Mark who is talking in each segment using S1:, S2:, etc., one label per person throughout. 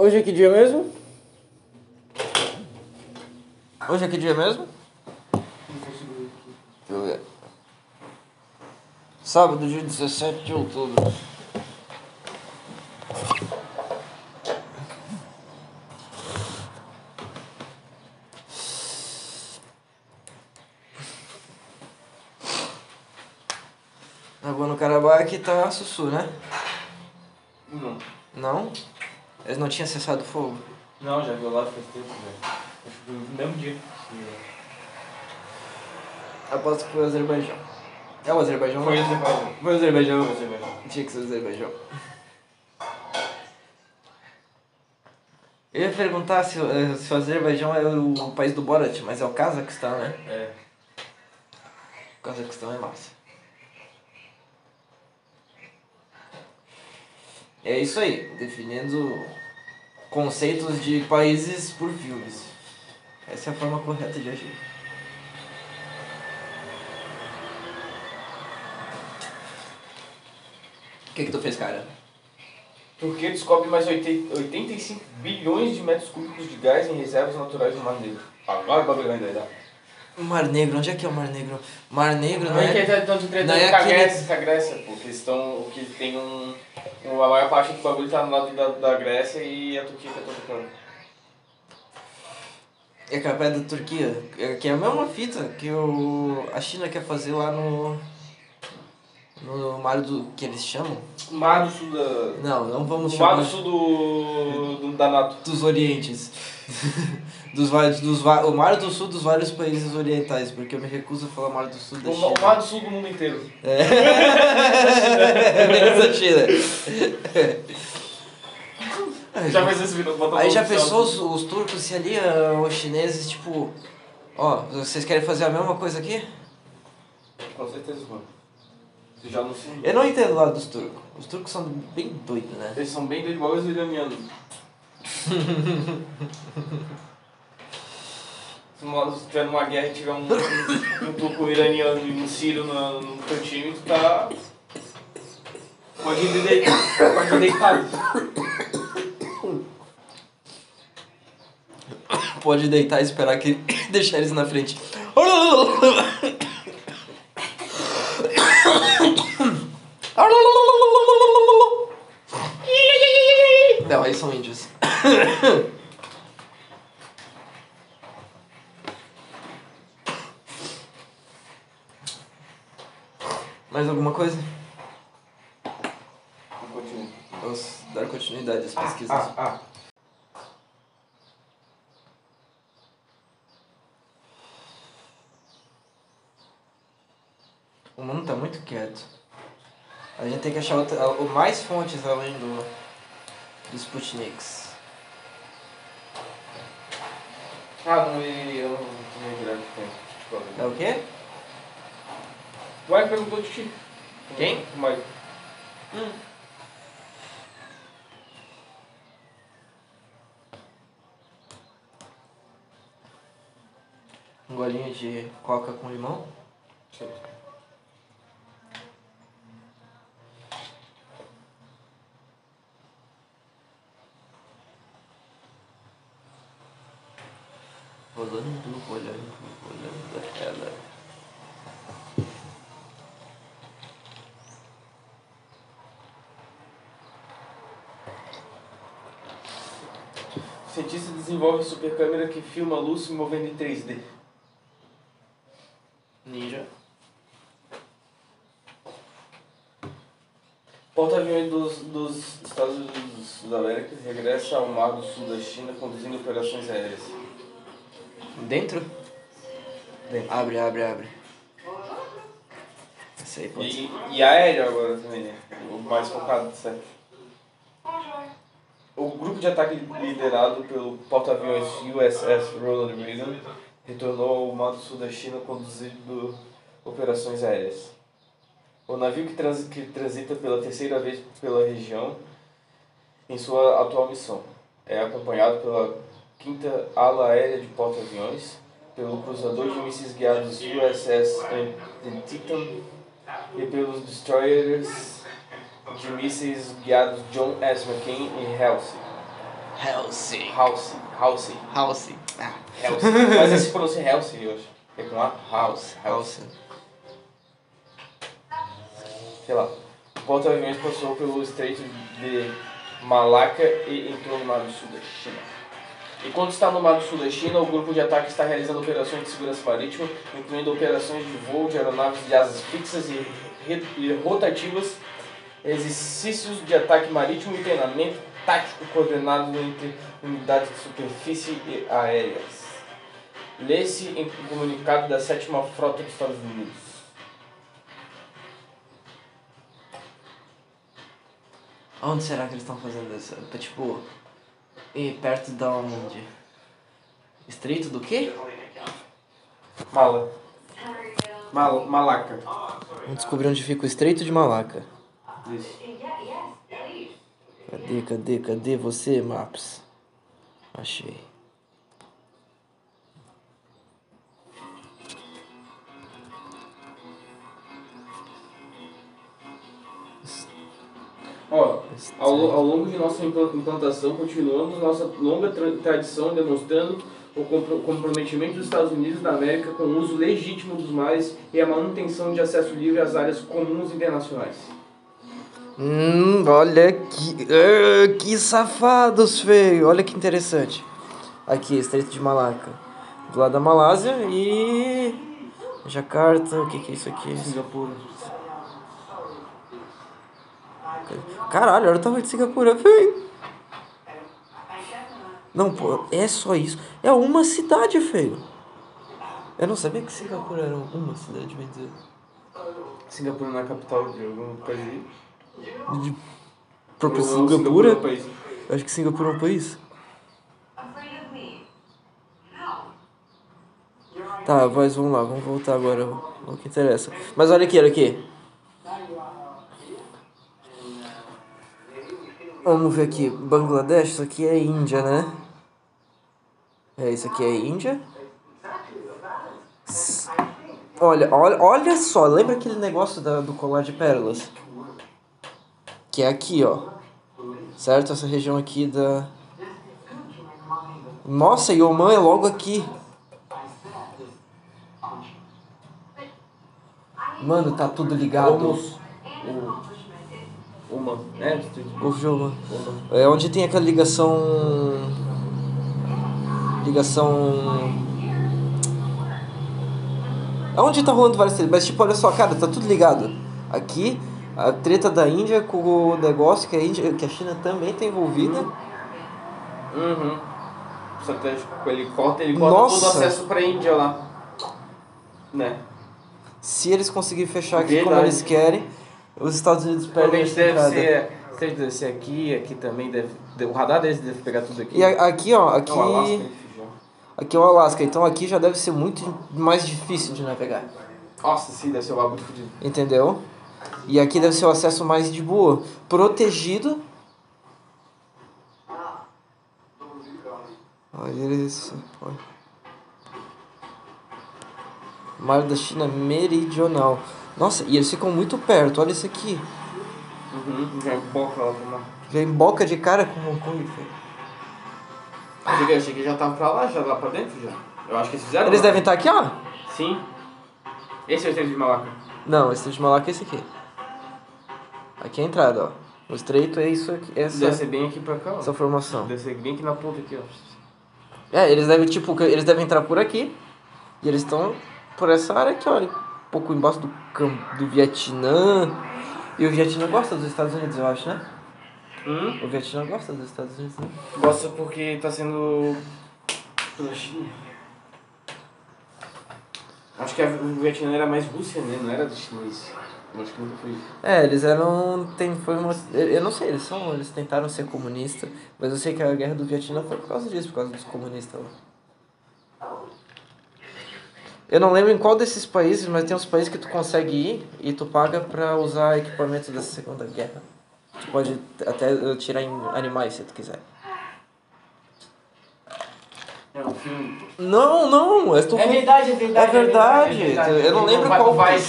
S1: Hoje é que dia mesmo? Hoje é que dia mesmo? Deixa eu ver. Sábado, dia 17 de outubro. Nagorno-Karabakh aqui tá sussu, né?
S2: Não.
S1: Não? Eles não tinham cessado o fogo?
S2: Não, já viu lá faz tempo, foi no mesmo dia.
S1: Aposto que foi o Azerbaijão. É o Azerbaijão?
S2: Foi o
S1: né?
S2: Azerbaijão.
S1: Foi o Azerbaijão.
S2: Foi o Azerbaijão.
S1: Tinha que ser o Azerbaijão. Eu ia perguntar se, eh, se o Azerbaijão é o país do Borat, mas é o Cazaquistão, né?
S2: É.
S1: O Cazaquistão é massa. É isso aí, definindo conceitos de países por filmes. Essa é a forma correta de agir. O que que tu fez, cara?
S2: Turquia descobre mais 80 85 bilhões de metros cúbicos de gás em reservas naturais no Mar Negro. Agora o bagulho vai doidar.
S1: Mar Negro, onde é que é o Mar Negro? Mar Negro não
S2: Não é que
S1: é...
S2: tanto
S1: não é
S2: com a
S1: aquele-
S2: Grécia, com a Grécia, pô. Que eles estão. Que tem um. A maior parte do bagulho tá no lado da, da Grécia e a Turquia tá tocando.
S1: É que é perto da Turquia, é- que é a mesma fita que o, a China quer fazer lá no. No mar do. que eles chamam?
S2: Mar do Sul da.
S1: Não, não vamos
S2: O Mar
S1: chamar
S2: do Sul do. do da NATO.
S1: dos Orientes. dos, vários- dos, o Mar do Sul dos vários países orientais, porque eu me recuso a falar Mar do Sul da
S2: O,
S1: China.
S2: o Mar do Sul do mundo inteiro.
S1: Menos a China.
S2: Já fez esse vídeo, bota
S1: Aí já pensou os, os turcos se ali, os chineses, tipo, ó, vocês querem fazer a mesma coisa aqui?
S2: Com certeza, mano. Você já não se.
S1: Eu não entendo o lado dos turcos. Os turcos são bem doidos, né?
S2: Eles são bem igual os iranianos. Se uma- se tiver numa guerra e tiver um, um turco iraniano e um sírio no, no teu time, tu tá. Pode ir, de... Pode ir deitado.
S1: Pode deitar e esperar que deixar eles na frente. Não, aí são índios. Mais alguma coisa? Vamos dar continuidade às pesquisas.
S2: Ah, ah.
S1: O mundo tá muito quieto. A gente tem que achar outra, mais fontes além do dos Sputniks.
S2: Ah, não, e eu não tô me virando que tem. Tipo,
S1: É o quê?
S2: O Mike perguntou de ti.
S1: Quem?
S2: O Mike.
S1: Um golinho de coca com limão?
S2: Sim.
S1: Rolando, rolando, rolando ela.
S2: O cientista desenvolve super câmera que filma a luz se movendo em 3D.
S1: Ninja.
S2: Porta-aviões dos, dos Estados Unidos da América regressa ao Mar do Sul da China conduzindo operações aéreas.
S1: Dentro?
S2: Dentro.
S1: Abre, abre, abre. Essa aí pode.
S2: E, e aéreo agora também, né? O mais focado, certo? O grupo de ataque liderado pelo porta-aviões USS Ronald Reagan retornou ao Mar do Sul da China conduzindo operações aéreas. O navio que, trans, que transita pela terceira vez pela região em sua atual missão é acompanhado pela quinta ala aérea de porta-aviões, pelo cruzador de mísseis guiados USS Antietam e pelos destroyers de mísseis guiados John S. McCain e Halsey.
S1: Halsey.
S2: House. House.
S1: Halsey. Ah,
S2: House. Mas esse pronuncia House, eu acho. É com A? House. House.
S1: Halsey.
S2: Sei lá. O porta-aviões passou pelo estreito de Malaca e entrou no Mar do Sul da China. Enquanto está no Mar do Sul da China, o grupo de ataque está realizando operações de segurança marítima, incluindo operações de voo de aeronaves de asas fixas e rotativas, exercícios de ataque marítimo e treinamento tático coordenado entre unidades de superfície e aéreas. Lê-se em comunicado da sétima frota dos Estados Unidos.
S1: Onde será que eles estão fazendo isso? É, Tipo, e perto da onde? Estreito do quê?
S2: Mala. Mal, malaca.
S1: Vamos descobrir onde fica o Estreito de Malaca.
S2: Isso.
S1: Cadê, cadê, cadê você, Maps? Achei.
S2: Ó, ao, ao longo de nossa implan- implantação, continuamos nossa longa tra tradição demonstrando o compro- comprometimento dos Estados Unidos da América com o uso legítimo dos mares e a manutenção de acesso livre às áreas comuns internacionais.
S1: Hum, olha que. ah, que safados, feio! Olha que interessante. Aqui, Estreito de Malaca. Do lado da Malásia e. Jacarta, o que, que é isso aqui?
S2: Singapura.
S1: Caralho, olha o tamanho de Singapura, feio! Não, pô, é só isso. É uma cidade, feio. Eu não sabia que Singapura era uma cidade, bem dizer.
S2: Singapura não é a capital de algum país?
S1: De
S2: é
S1: Singapura?
S2: um país?
S1: Eu acho que Singapura é um país. Tá, mas vamos lá, vamos voltar agora ao que interessa. Mas olha aqui, olha aqui. Vamos ver aqui, Bangladesh, isso aqui é Índia, né? É, isso aqui é Índia. Olha, olha, olha só, lembra aquele negócio da, do colar de pérolas? Que é aqui, ó. Certo? Essa região aqui da. Nossa, e Oman é logo aqui. Mano, tá tudo ligado.
S2: Uma, né?
S1: Oman. É onde tem aquela ligação. Ligação. É onde tá rolando várias tretas. Mas tipo, olha só, cara, tá tudo ligado. Aqui, a treta da Índia com o negócio que a, Índia, que a China também tá envolvida.
S2: Uhum. Estratégico. Ele corta, ele corta
S1: Nossa.
S2: todo o acesso pra Índia lá. Né?
S1: Se eles conseguirem fechar aqui como
S2: Verdade.
S1: eles querem, os Estados Unidos perdem essa
S2: deve ser. Deve deve ser aqui, aqui também deve. O radar deles deve pegar tudo aqui.
S1: E a- aqui, ó, aqui,
S2: Não, Alasca,
S1: aqui é o Alasca, então aqui já deve ser muito mais difícil de navegar.
S2: Nossa, sim, deve ser um bagulho fodido.
S1: Entendeu? E aqui deve ser o acesso mais de boa. Protegido. Olha isso. Olha. Mar da China Meridional. Nossa, e eles ficam muito perto. Olha isso aqui.
S2: Uhum. Já boca lá pra lá.
S1: Vem boca de cara com Hong Kong. filho.
S2: Achei que, achei que já tava pra lá, já lá pra dentro já. Eu acho que eles fizeram.
S1: Eles
S2: lá.
S1: devem estar aqui, ó.
S2: Sim. Esse é o estreito de Malaca.
S1: Não, esse de Malaca é esse aqui. Aqui é a entrada, ó. O estreito é isso aqui. Essa,
S2: Deve ser bem aqui pra cá, ó.
S1: essa formação.
S2: Ser bem aqui na ponta aqui, ó.
S1: É, eles devem, tipo, eles devem entrar por aqui. E eles estão por essa área aqui, ó. Um pouco embaixo do, do Vietnã. E o Vietnã gosta dos Estados Unidos, eu acho, né?
S2: Hum?
S1: O Vietnã gosta dos Estados Unidos, né?
S2: Gosta porque tá sendo. pela China. Acho que o Vietnã era mais Rússia, né? Não era do chinês. Eu acho que nunca foi.
S1: É, eles eram. Tem, foi uma, eu não sei, eles são. Eles tentaram ser comunistas. Mas eu sei que a guerra do Vietnã foi por causa disso, por causa dos comunistas lá. Eu não lembro em qual desses países, mas tem uns países que tu consegue ir e tu paga pra usar equipamento da Segunda Guerra. Tu pode até tirar em animais se tu quiser.
S2: É um filme.
S1: Não, não, eu estou
S2: É verdade, é verdade.
S1: É verdade. Eu não lembro qual
S2: vai.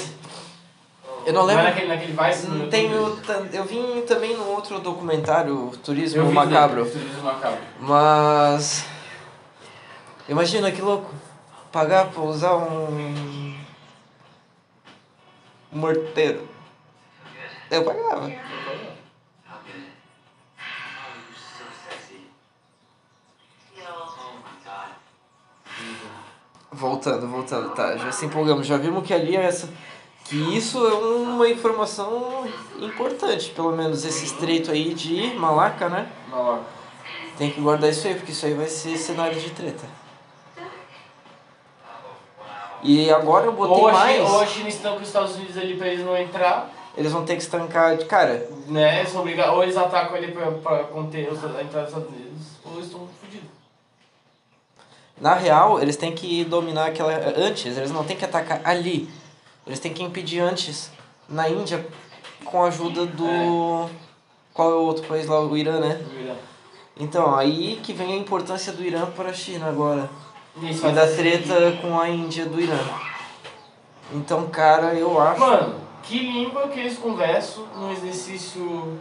S1: Eu não
S2: Não é
S1: lembro.
S2: naquele, naquele Vice? no
S1: Não tenho eu vim também no outro documentário, Turismo
S2: Eu
S1: Macabro.
S2: dele, Turismo Macabro.
S1: Mas. Imagina que louco. Pagar pra usar um. um morteiro. Eu pagava. Voltando, voltando, tá. Já se empolgamos, já vimos que ali é essa. Que isso é uma informação importante, pelo menos esse estreito aí de Malaca, né?
S2: Maloca.
S1: Tem que guardar isso aí, porque isso aí vai ser cenário de treta. E agora eu botei
S2: Ou
S1: mais.
S2: China, ou a China estão com os Estados Unidos ali pra eles não entrar,
S1: Eles vão ter que estancar. de- Cara,
S2: né? Eles são obrigados, ou eles atacam ele pra, pra conter os- a entrada dos Estados Unidos, ou eles estão.
S1: Na real, eles têm que dominar aquela. Antes, eles não têm que atacar ali. Eles têm que impedir antes. Na Índia, com a ajuda do. Qual é o outro país lá? O Irã, né? Então, aí que vem a importância do Irã para a China agora.
S2: Isso,
S1: E da treta com a Índia do Irã. Então, cara, eu acho.
S2: Mano, que língua que eles conversam num exercício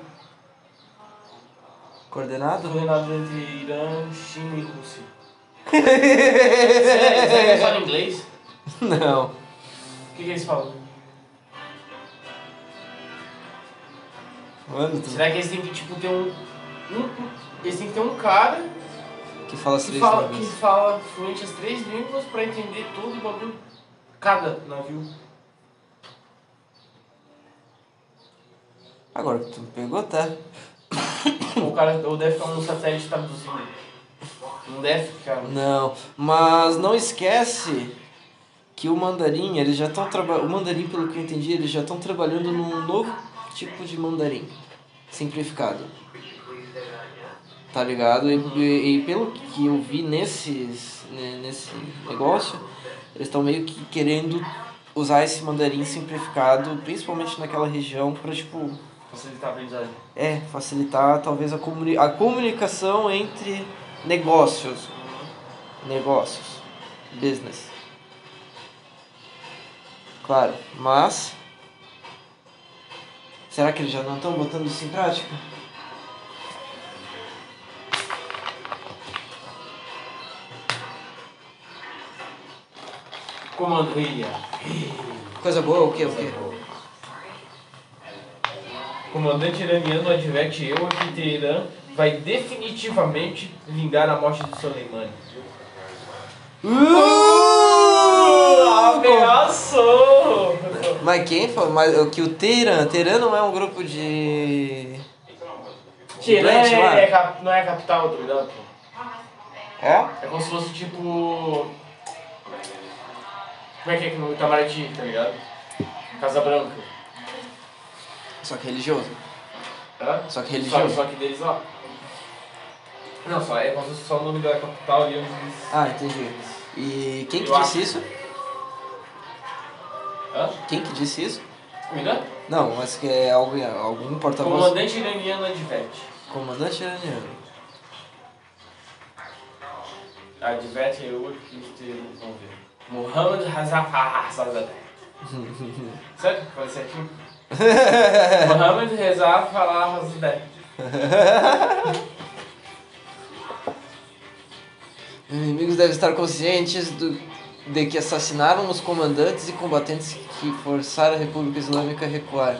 S1: Coordenado?
S2: coordenado entre Irã, China e Rússia? Sério, sério, eles falam inglês?
S1: Não.
S2: O que, que eles falam?
S1: Mano, tu...
S2: Será que eles têm que tipo ter um. um eles têm que ter um cara
S1: que fala as
S2: que
S1: três
S2: fala, que
S1: línguas.
S2: fala fluente as três línguas pra entender todo o bagulho. Cada navio.
S1: Agora que tu me pegou, tá?
S2: ou o cara ou deve ficar um satélite traduzindo. Não deve ficar.
S1: Não, mas não esquece que o mandarim, eles já estão trabalhando. O mandarim, pelo que eu entendi, eles já estão trabalhando num novo tipo de mandarim. Simplificado. Tá ligado? E, e, e pelo que eu vi nesses, né, nesse negócio, eles estão meio que querendo usar esse mandarim simplificado, principalmente naquela região, pra tipo.
S2: Facilitar a aprendizagem.
S1: É, facilitar talvez a, comuni a comunicação entre negócios. Negócios. Business. Claro, mas. Será que eles já não estão botando isso em prática?
S2: Comando Ilha.
S1: Coisa boa, o quê? O quê?
S2: Comandante iraniano adverte eu que Teherã vai definitivamente vingar a morte de Soleimani.
S1: Uh!
S2: Ameaçou!
S1: Mas quem falou? Mas o que o Teherã? Teherã não é um grupo de. Lá?
S2: é, é cap- não é a capital, tá ligado?
S1: É?
S2: É como se fosse tipo. Como é que é que no Itamaraty, tá ligado? Casa Branca.
S1: Só que religioso.
S2: Hã?
S1: Só que
S2: Só,
S1: religioso.
S2: só que deles lá. Não, só é só o nome da capital ali onde eles.
S1: Ah, entendi. E quem que
S2: Eu
S1: disse
S2: acho.
S1: isso?
S2: Hã?
S1: Quem que disse isso?
S2: O Irã?
S1: Não, mas que é algum, algum porta-voz.
S2: Comandante iraniano adverte.
S1: Comandante iraniano.
S2: Adverte é outro que vamos ver. Mohammed Hazafar Sadeh. Certo? Falei certinho? Mohammed Reza
S1: Inimigos devem estar conscientes do, de que assassinaram os comandantes e combatentes que forçaram a República Islâmica a recuar.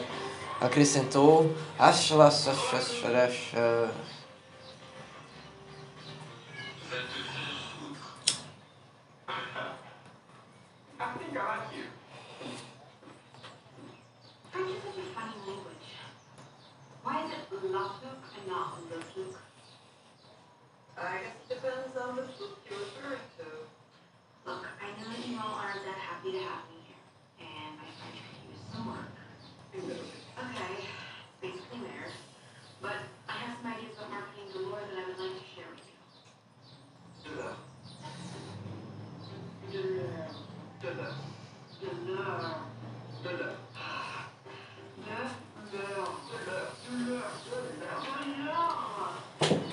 S1: Acrescentou. Ashla,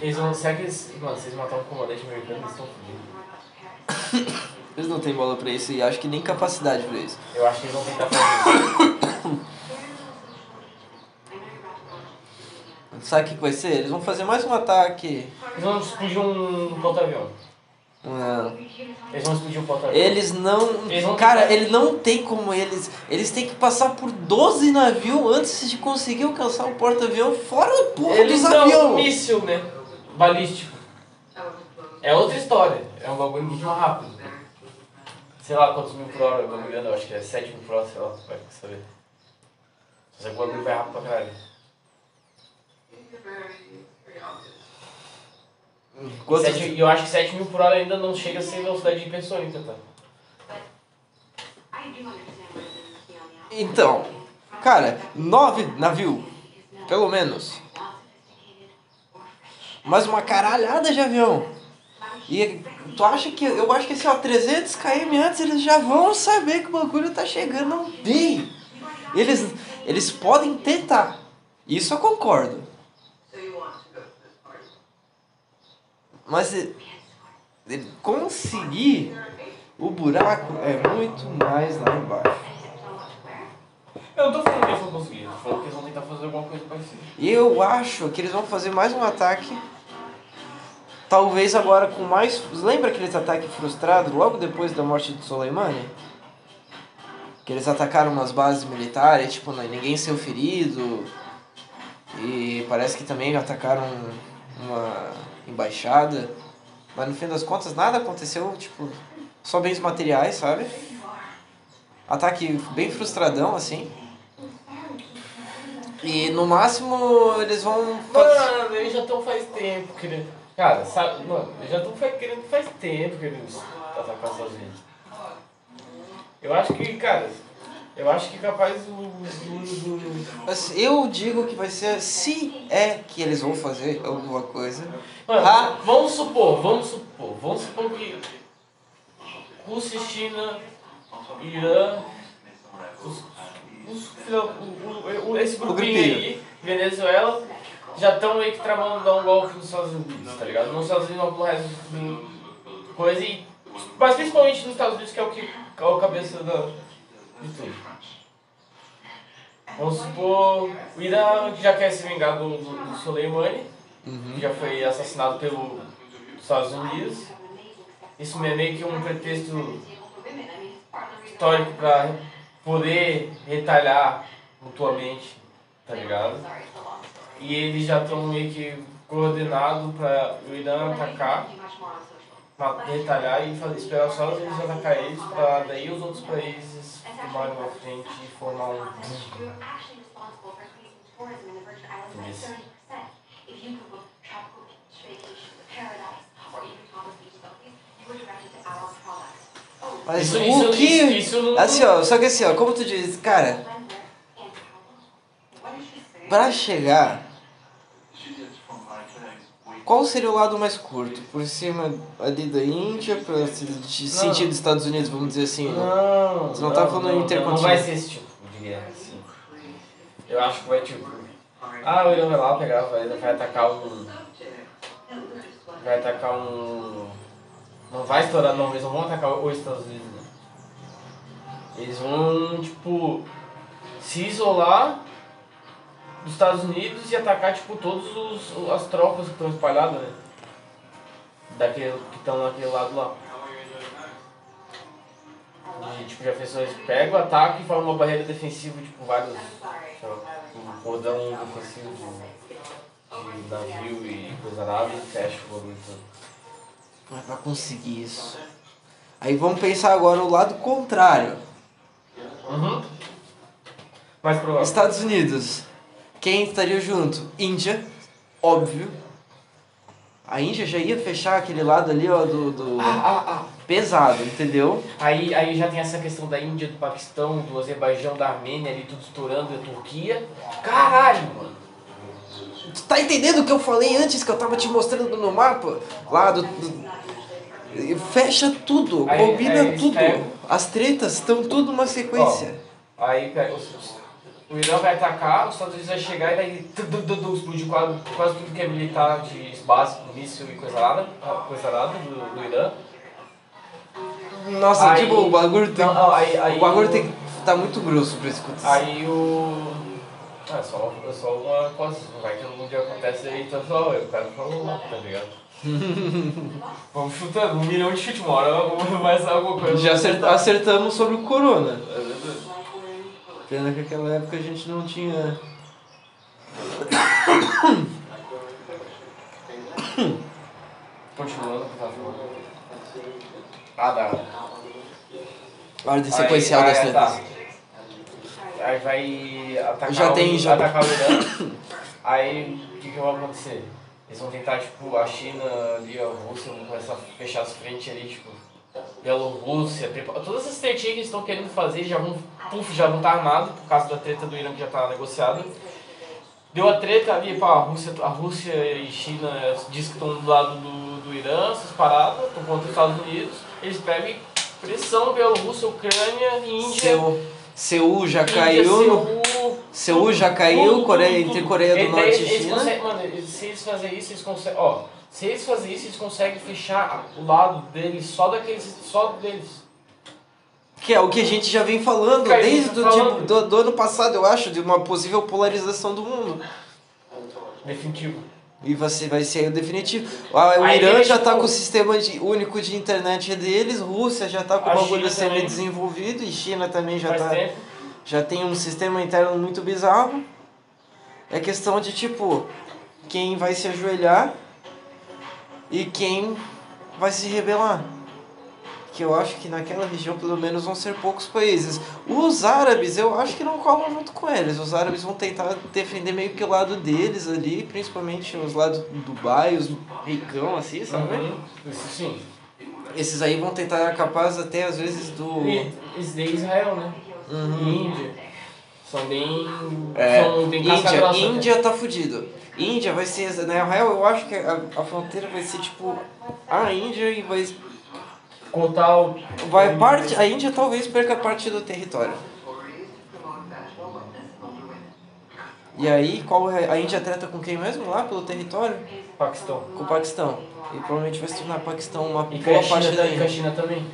S2: Eles vão Será que eles. Mano, se eles um comandante americano, eles estão fodidos.
S1: eles não têm bola pra isso e acho que nem capacidade pra isso.
S2: Eu acho que eles vão tentar fazer isso.
S1: Sabe o que vai ser? Eles vão fazer mais um ataque.
S2: Eles vão explodir um porta-avião.
S1: Ah.
S2: Eles vão explodir um porta-avião.
S1: Eles não.
S2: Eles
S1: cara, ele não tem como eles. Eles têm que passar por 12 navios antes de conseguir alcançar o porta-avião fora do porra
S2: eles
S1: dos
S2: aviões. Um míssil, né? Balístico. É outra história. É um bagulho muito mais rápido. Sei lá quantos mil por hora o bagulho anda, eu acho que é 7 mil por hora, sei lá, vai saber. Só que o bagulho vai rápido pra caralho.
S1: Quantos-
S2: Sete- E eu acho que 7 mil por hora ainda não chega a ser velocidade hipersônica, tá?
S3: Outside.
S1: Então, cara, nove navios, pelo menos. Mais uma caralhada de avião. E tu acha que. Eu acho que assim, ó, 300 km antes eles já vão saber que o bagulho tá chegando. Não tem. Eles, eles podem tentar. Isso eu concordo. Mas e- ele conseguir o buraco é muito mais lá embaixo.
S2: Eu não tô falando que eles vão conseguir, eu tô falando que eles vão tentar fazer alguma coisa parecida.
S1: E eu acho que eles vão fazer mais um ataque. Talvez agora com mais. Lembra aqueles ataques frustrados logo depois da morte de Soleimani? Que eles atacaram umas bases militares, tipo, né, ninguém saiu ferido. E parece que também atacaram uma embaixada. Mas no fim das contas nada aconteceu, tipo, só bens materiais, sabe? Ataque bem frustradão, assim. E no máximo eles vão.
S2: Mano, eles já estão faz tempo querendo. Cara, sabe, mano, eles já estão querendo faz tempo atacar os Estados Unidos. Eu acho que, cara, eu acho que capaz o. o- o-
S1: Eu digo que vai ser. Se é que eles vão fazer alguma coisa.
S2: Mano,
S1: Ah.
S2: vamos supor, vamos supor, vamos supor que Rússia, China, Irã, os, os, o, esse grupinho. aí, Venezuela, já estão meio que tramando dar um golpe nos Estados Unidos, tá ligado? Nos Estados Unidos, no resto do coisa e. Mas principalmente nos Estados Unidos, que é o que é o cabeça da, de tudo. Vamos supor, o Irã que já quer se vingar do, do, do Soleimani, que já foi assassinado pelos Estados Unidos. Isso é meio que um pretexto histórico para poder retalhar mutuamente, tá ligado? E eles já estão meio que coordenados para o Irã atacar, retalhar e fazer, esperar só os Unidos atacar eles, para daí os outros países tomarem uma frente e formar um.
S3: You're actually responsible for increasing tourism in the Virgin Islands by
S2: Yes.
S3: 30%. If you could book tropical beach vacations to paradise or even Thomas Beach selfies, you were directed to our products. Oh,
S1: Mas
S2: Isso-
S1: o
S2: isso-
S1: que.
S2: isso- isso
S1: Assim, ó, só que assim, ó, como tu diz, cara, pra chegar. Qual seria o lado mais curto? Por cima ali da Índia, se- sentido dos Estados Unidos, vamos dizer assim.
S2: Não,
S1: Você não tá falando
S2: não,
S1: intercontinental.
S2: Não vai ser esse tipo de guerra, assim. Eu acho que vai tipo. Ah, o Irã vai lá pegar, vai, vai atacar um. Vai atacar um. Não vai estourar, não, eles não vão atacar os Estados Unidos, né? Eles vão, tipo, se isolar dos Estados Unidos e atacar, tipo, todas as tropas que estão espalhadas, né? Daquele, que estão naquele lado lá. E, tipo, já fez eles pegam, atacam e formam uma barreira defensiva, tipo, vários. Um cordão defensivo de, de navio e coisa nada e fecha o bagulho todo.
S1: Mas pra conseguir isso. Aí vamos pensar agora o lado contrário.
S2: Uhum. Mais provável.
S1: Estados Unidos. Quem estaria junto? Índia, óbvio. A Índia já ia fechar aquele lado ali, ó, do, do
S2: Ah, ah, ah.
S1: pesado, entendeu?
S2: Aí, aí já tem essa questão da Índia, do Paquistão, do Azerbaijão, da Armênia ali, tudo estourando, da Turquia. Caralho, mano.
S1: Tu tá entendendo o que eu falei antes que eu tava te mostrando no mapa? Lá do. do- Fecha tudo,
S2: Aí-
S1: combina
S2: aí eles
S1: tudo.
S2: pegam-
S1: As tretas estão tudo numa sequência.
S2: Aí pega os- os- o Irã vai atacar, os Estados Unidos vai chegar e vai tu, tu, tu, tu, explodir quase, quase tudo que é militar de base, míssil e coisa nada, coisa nada do, do Irã.
S1: Nossa,
S2: Aí-
S1: tipo, o bagulho tem.
S2: Não, não, aí- aí
S1: o bagulho
S2: o-
S1: tem que tá muito grosso pra escutar.
S2: Aí o. Ah, é só, é só uma coisa, vai que um dia acontece aí, tá só, o cara falou, tá ligado? Vamos chutando, um milhão de chute, uma hora vai sair alguma coisa.
S1: Já acert- acertamos sobre o corona. Pena que naquela época a gente não tinha.
S2: Continuando tá falando. Ah, dá.
S1: Ordem sequencial
S2: Aí-
S1: das
S2: aí,
S1: tretas.
S2: tá. Aí vai atacar
S1: Já
S2: o,
S1: tem, já-
S2: atacar o Irã. Aí o que, que vai acontecer? Eles vão tentar, tipo, a China ali, a Rússia, vão começar a fechar as frentes ali, tipo, Bielorrússia, todas essas tretinhas que eles estão querendo fazer já vão, puf, já vão estar armados por causa da treta do Irã que já está negociada. Deu a treta ali, pá, a Rússia, a Rússia e China diz que estão do lado do, do Irã, essas paradas, estão contra os Estados Unidos. Eles pegam pressão Bielorrússia, Ucrânia e Índia.
S1: Seul, Seul já
S2: Índia,
S1: caiu.
S2: Seul,
S1: Seul já caiu, Coreia, entre Coreia do Norte e
S2: eles
S1: China.
S2: conseguem- mano, se eles fazerem isso, eles conseguem. Ó, se eles fazerem isso, eles conseguem fechar o lado deles, só daqueles. só deles.
S1: Que é o que a gente já vem falando desde
S2: tá
S1: o
S2: falando.
S1: tipo, do, do ano passado, eu acho, de uma possível polarização do mundo.
S2: Definitivo.
S1: E vai ser, vai ser o definitivo. Ah, O
S2: Aí
S1: Irã já
S2: tipo-
S1: tá com o sistema de- único de internet deles, Rússia já tá com o bagulho
S2: China
S1: sendo
S2: também.
S1: desenvolvido e China também já
S2: Faz
S1: tá.
S2: tempo.
S1: já tem um sistema interno muito bizarro. É questão de tipo quem vai se ajoelhar e quem vai se rebelar. Que eu acho que naquela região pelo menos vão ser poucos países. Os árabes eu acho que não colam junto com eles. Os árabes vão tentar defender meio que o lado deles ali, principalmente os lados do Dubai, os ricão assim, sabe?
S2: Uhum. Sim.
S1: Esses aí vão tentar capaz até às vezes do.
S2: E esse daí é Israel, né?
S1: Uhum.
S2: Índia. São bem.
S1: É,
S2: são bem
S1: Índia,
S2: né?
S1: Índia tá fudido. Índia vai ser, na real eu acho que a, a fronteira vai ser tipo a Índia e vai
S2: Contar o.
S1: vai parte, a Índia talvez perca parte do território. E aí, qual é a Índia treta com quem mesmo lá pelo território?
S2: Paquistão.
S1: Com o Paquistão. E provavelmente vai se tornar Paquistão uma
S2: E
S1: boa parte da
S2: também, com a
S1: Índia.
S2: China também.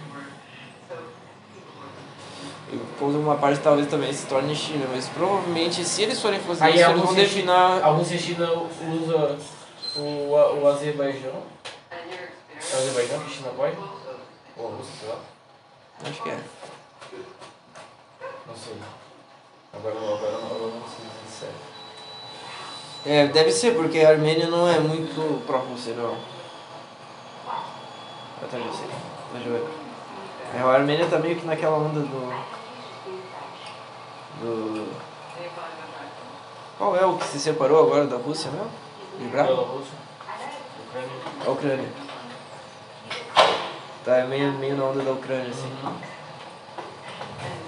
S1: Com uma parte talvez também se torne China, mas provavelmente se eles forem fazer
S2: Aí
S1: isso, eles vão
S2: Rússia,
S1: definir
S2: a Rússia e a China usa o, o Azerbaijão. É o Azerbaijão que China apoia? Ou a Rússia, sei lá.
S1: Acho que é.
S2: Não sei. Agora, agora, agora não sei dizer certo.
S1: É, deve ser, porque a Armênia não é muito pró-Rússia, não. Eu também sei. Deixa eu ver. É, a Armênia tá meio que naquela onda do. Do. Qual é o que se separou agora da Rússia mesmo? Lembrar?
S2: Bielorrússia, Ucrânia.
S1: A Ucrânia. Tá é meio, meio na onda da Ucrânia, assim.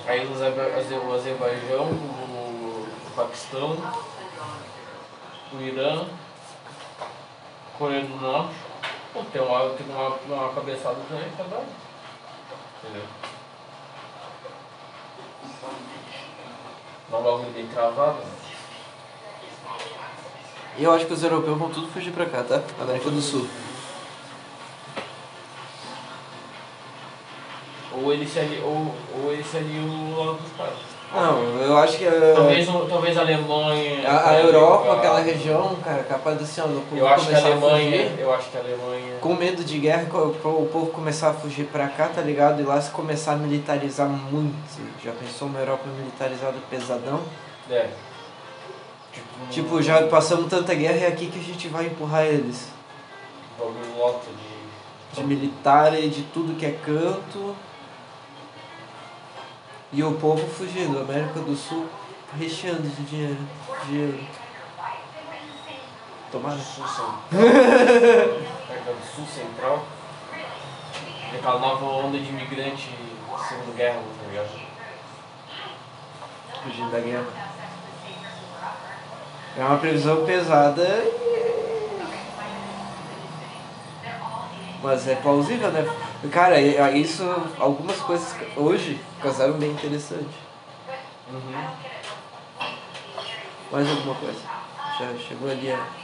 S2: Aí o Azer- Azer- o Azerbaijão, o, Paquistão, o Irã, Coreia do Norte. Pô, tem uma, tem uma, uma cabeçada também tá dando. Entendeu? Bagulho bem travado. né?
S1: E eu acho que os europeus vão tudo fugir pra cá, tá? América do Sul.
S2: Ou ele se ali, ou, ou ele se aliou lado dos caras.
S1: Não, eu acho que. a-
S2: Talvez, talvez a Alemanha.
S1: A, a Europa, aquela região, cara, capaz assim, do povo
S2: Eu acho que a
S1: começar
S2: Alemanha.
S1: fugir,
S2: Eu acho que a Alemanha.
S1: com medo de guerra, pro- o povo começar a fugir pra cá, tá ligado? E lá se começar a militarizar muito. Já pensou uma Europa militarizada pesadão?
S2: É. Tipo,
S1: Tipo, já passamos tanta guerra e é aqui que a gente vai empurrar eles.
S2: um bagulho lota de.
S1: De militar e de tudo que é canto. E o povo fugindo, América do Sul recheando de dinheiro. Dinheiro. Tomara.
S2: Sul Central. América do Sul Central. Aquela nova onda de imigrante Segunda Guerra, tá ligado?
S1: Fugindo da guerra. É uma previsão pesada, e- mas é plausível, né? Cara, e- a- isso, algumas coisas hoje casaram bem interessante.
S2: Uhum.
S1: Mais alguma coisa? Já chegou ali a...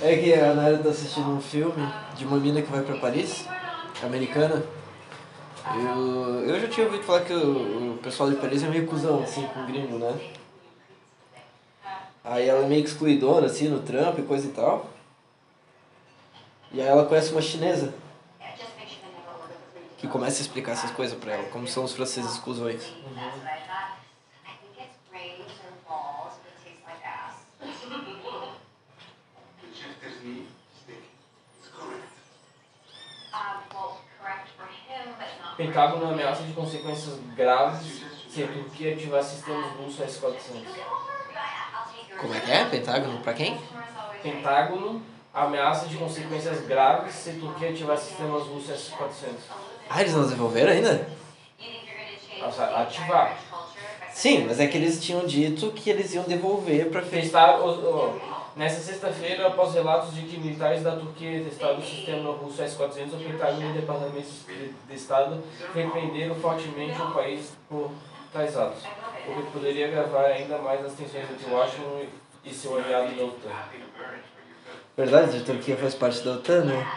S1: É que
S2: a
S1: Nara tá assistindo um filme de uma mina que vai pra Paris, americana. Eu, eu já tinha ouvido falar que o, o pessoal de Paris é meio cuzão, assim, com gringo, né? Aí ela é meio excluidora, assim, no trampo e coisa e tal. E aí ela conhece uma chinesa que começa a explicar essas coisas pra ela, como são os franceses cuzões.
S3: That's
S2: Pentágono ameaça de consequências graves se a Turquia ativar sistemas russos S-400.
S3: I'll take yours.
S1: Como é que é? Pentágono pra quem?
S2: Pentágono ameaça de consequências graves se a Turquia ativar sistemas russos S-400.
S1: Ah, eles não desenvolveram ainda?
S2: Nossa, ativar.
S1: Sim, mas é que eles tinham dito que eles iam devolver pra
S2: Testar, o- o- nessa sexta-feira, após relatos de que militares da Turquia testaram o sistema russo S-400, o Pentágono e o Departamento de de Estado repreenderam fortemente o país por tais atos, o que poderia agravar ainda mais as tensões entre Washington e seu aliado da OTAN.
S1: Verdade, a Turquia faz parte da OTAN, né?
S3: Meat,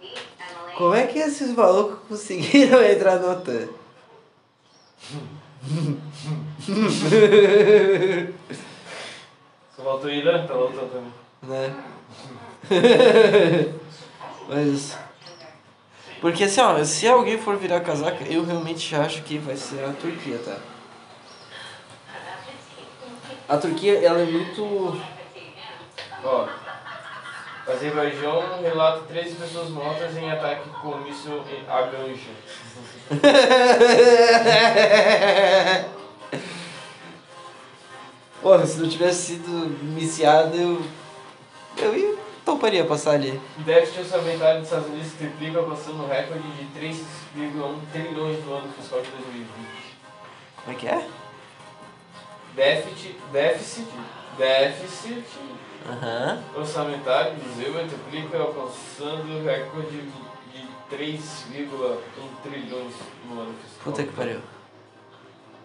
S3: Emily.
S1: Como é que esses malucos conseguiram entrar na OTAN?
S2: Você voltou a ir, né? Tá voltando também.
S1: né? Mas. Porque assim, ó, se alguém for virar casaca, eu realmente acho que vai ser a Turquia, tá? A Turquia, ela é muito.
S2: Ó, Azerbaijão relata 13 pessoas mortas em ataque com míssil em Aganja.
S1: Porra, se não tivesse sido miciado, eu. Eu ia, toparia passar ali.
S2: Déficit orçamentário dos Estados Unidos triplica, passando o recorde de 3,1 trilhões no ano fiscal de 2020.
S1: Como é que é?
S2: Déficit, déficit, déficit
S1: Aham.
S2: orçamentário do Zema triplica, alcançando o recorde de 3,1 trilhões no ano fiscal.
S1: Puta que pariu.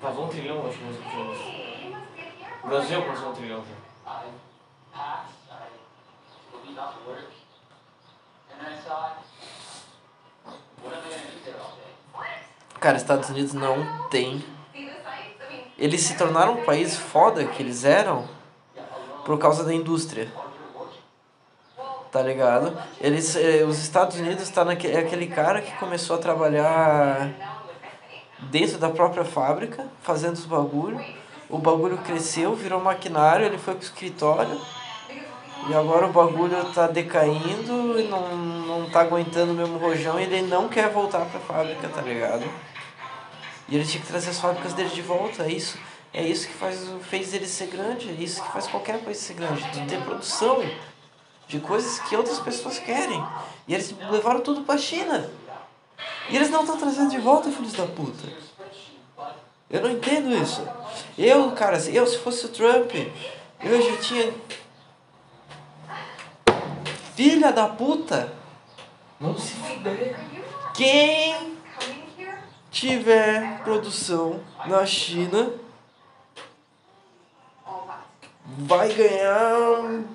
S2: Tava um trilhão, acho que nós tínhamos. O Brasil um trilhão já.
S1: Cara, Estados Unidos não tem. Eles se tornaram um país foda que eles eram por causa da indústria. Tá ligado? Eles, eh, os Estados Unidos tá naque, é aquele cara que começou a trabalhar dentro da própria fábrica, fazendo os bagulho. O bagulho cresceu, virou maquinário, ele foi pro escritório. E agora o bagulho tá decaindo e não, não tá aguentando o mesmo rojão e ele não quer voltar pra fábrica, tá ligado? E ele tinha que trazer as fábricas dele de volta, é isso. É isso que faz, fez ele ser grande, é isso que faz qualquer país ser grande, de ter produção de coisas que outras pessoas querem. E eles levaram tudo pra China. E eles não estão trazendo de volta, filhos da puta. Eu não entendo isso. Eu, cara, se eu se fosse o Trump, eu já tinha. Filha da puta!
S2: Não se fuder.
S1: Quem tiver produção na China vai ganhar um,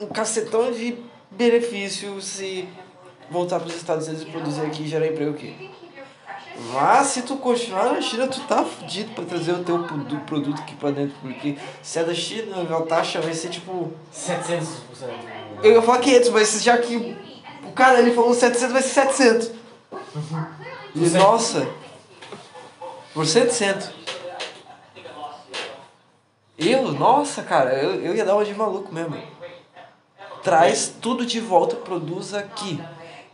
S1: um cacetão de benefício se voltar para os Estados Unidos e produzir aqui e gerar emprego aqui. Mas se tu continuar na China, tu tá fudido pra trazer o teu produ- produto aqui pra dentro, porque se é da China, a taxa vai ser tipo.
S2: 700%.
S1: Eu ia falar 500, mas já que o cara ele falou 700, vai ser 700. E, nossa, por 700. Eu, nossa, cara, eu, eu ia dar uma de maluco mesmo. Traz tudo de volta, produz aqui.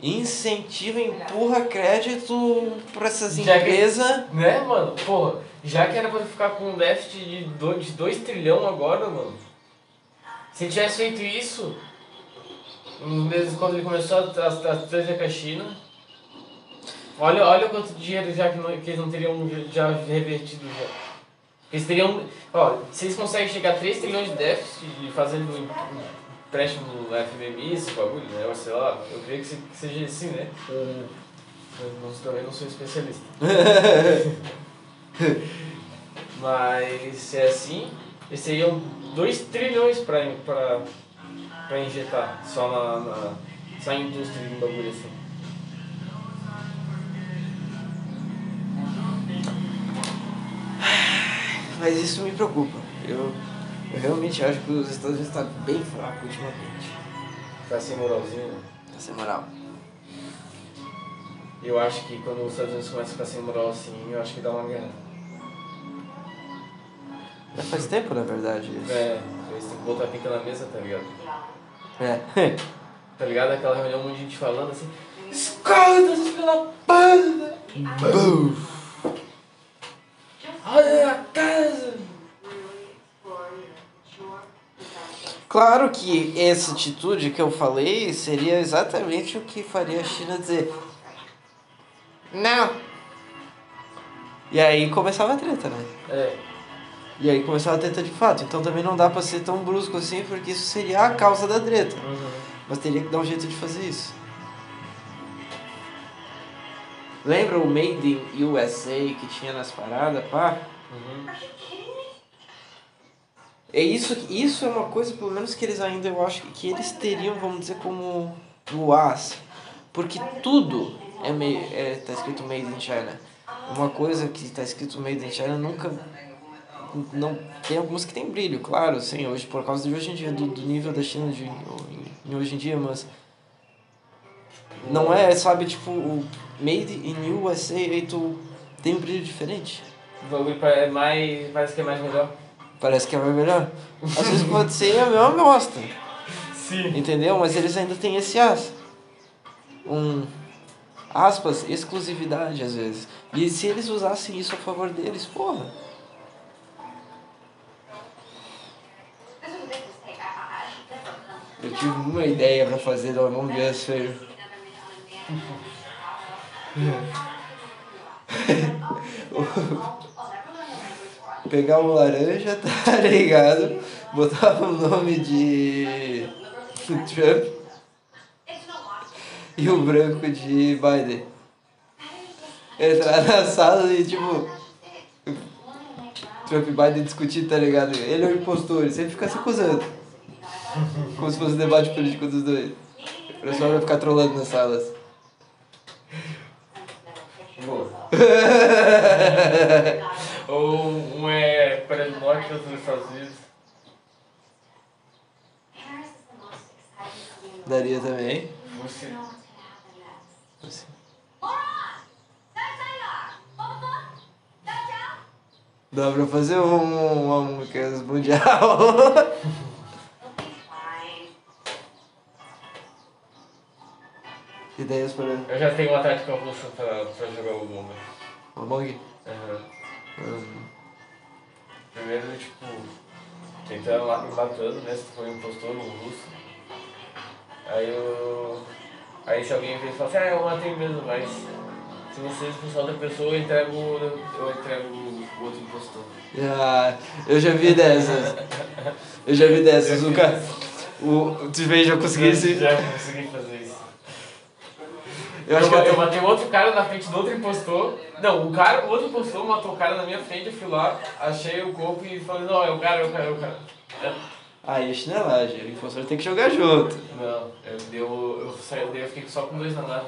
S1: Incentiva, empurra crédito pra essas
S2: Já que-
S1: empresas.
S2: Né, mano? Porra, já que era pra ficar com um déficit de 2 de dois trilhão agora, mano. Se tivesse feito isso, nos meses quando ele começou a, a, a trazer com a China, olha, olha quanto dinheiro já que, não, que eles não teriam já revertido já. Eles teriam. Ó, se eles conseguem chegar a 3 trilhões de déficit fazendo empréstimo no FMI, esse bagulho, né? Ou sei lá, eu creio que se- que seja assim, né? Eu não, também não sou especialista. Mas se é assim, eles seriam 2 trilhões pra, pra, pra injetar só na, na só indústria de um bagulho assim.
S1: Mas isso me preocupa. Eu, eu realmente acho que os Estados Unidos estão bem fracos ultimamente.
S2: Tá sem moralzinho, né?
S1: Tá sem moral.
S2: Eu acho que quando os Estados Unidos começam a ficar sem moral assim, eu acho que dá uma guerra.
S1: Já faz tempo, na verdade. isso.
S2: É, eles têm que botar a pica na mesa, tá ligado?
S1: É.
S2: Tá ligado? Aquela reunião, um monte de gente falando assim, escuta, seus filhos da puta! Olha a casa!
S3: Really explore your your potential.
S1: Claro que essa atitude que eu falei seria exatamente o que faria a China dizer não. E aí começava a treta, né?
S2: É,
S1: E aí começava a treta de fato. Então também não dá pra ser tão brusco assim, porque isso seria a causa da treta. Mas teria que dar um jeito de fazer isso. Lembra o Made in USA que tinha nas paradas, pá?
S2: Uhum.
S1: É isso, isso é uma coisa, pelo menos que eles ainda, eu acho que eles teriam, vamos dizer, como o as. Porque tudo é, meio, é tá escrito Made in China. Uma coisa que tá escrito Made in China nunca. Não, tem algumas que tem brilho, claro, sim, hoje, por causa de hoje em dia, do, do nível da China de, em hoje em dia, mas. Não é, sabe, tipo, o Made in USA, aí tu tem um brilho diferente.
S2: Bagulho pa- é mais. parece que é mais melhor.
S1: Parece que é melhor. Às vezes pode ser a mesma bosta.
S2: Sim.
S1: Entendeu? Mas eles ainda têm esse as. Um. Aspas, exclusividade às vezes. E se eles usassem isso a favor deles, porra. Eu tive uma ideia pra fazer, vamos ver as feiras. Pegar um laranja, tá ligado? Botava o nome de. Trump e o branco de Biden. Entrar na sala e tipo. Trump e Biden discutir, tá ligado? Ele é o impostor, ele sempre fica se acusando. Como se fosse um debate político dos dois. O pessoal vai ficar trolando nas salas.
S2: Boa. Ou um é Coreia do Norte outro nos Estados Unidos.
S1: Daria também.
S2: Você.
S1: Assim. Dá pra fazer um, uma música mundial. Ideias para
S2: Eu já tenho uma tática russa pra, pra jogar o bomba.
S1: uma bong?
S2: Aham.
S1: Hum.
S2: Primeiro, tipo, tentando lá me matando, né? Se for um impostor, um russo. Aí eu. Aí se alguém vem e fala assim, ah, eu matei mesmo, mas se você expulsar outra pessoa, eu entrego, eu entrego o outro impostor.
S1: Ah, eu já vi dessas. Eu já vi dessas. O cara. O, tu vê, já consegui esse.
S2: Já consegui fazer.
S1: Eu acho que
S2: eu,
S1: eu
S2: eu matei outro cara na frente do outro impostor. Não, o cara, o outro impostor matou o cara na minha frente, eu fui lá, achei o corpo e falei, não, é o cara, é o cara, é o cara.
S1: Aí é chinelagem. O impostor tem que jogar junto.
S2: Não, eu, deu, eu, saí, daí eu fiquei só com dois na nave.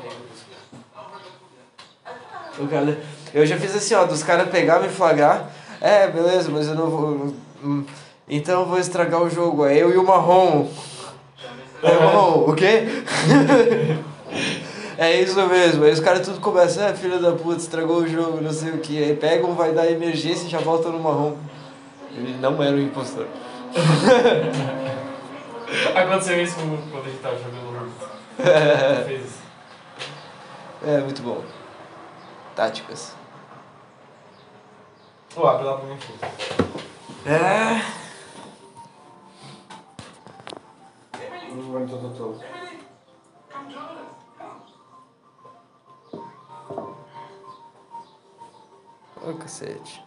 S1: O cara, eu já fiz assim, ó, dos caras pegar, me flagrar. É, beleza, mas eu não vou. hum, Então eu vou estragar o jogo. É eu e o marrom. É o marrom, o quê? é isso mesmo. Aí os caras tudo começam, é filho da puta, estragou o jogo, não sei o que. Aí pegam, vai dar emergência e já volta no marrom. Ele não era o impostor.
S2: Aconteceu isso quando a gente tava jogando isso.
S1: É, muito bom. Táticas.
S2: O abre lá pra mim fez.
S1: É.
S4: Não vai todo todo.
S1: Ô, cacete.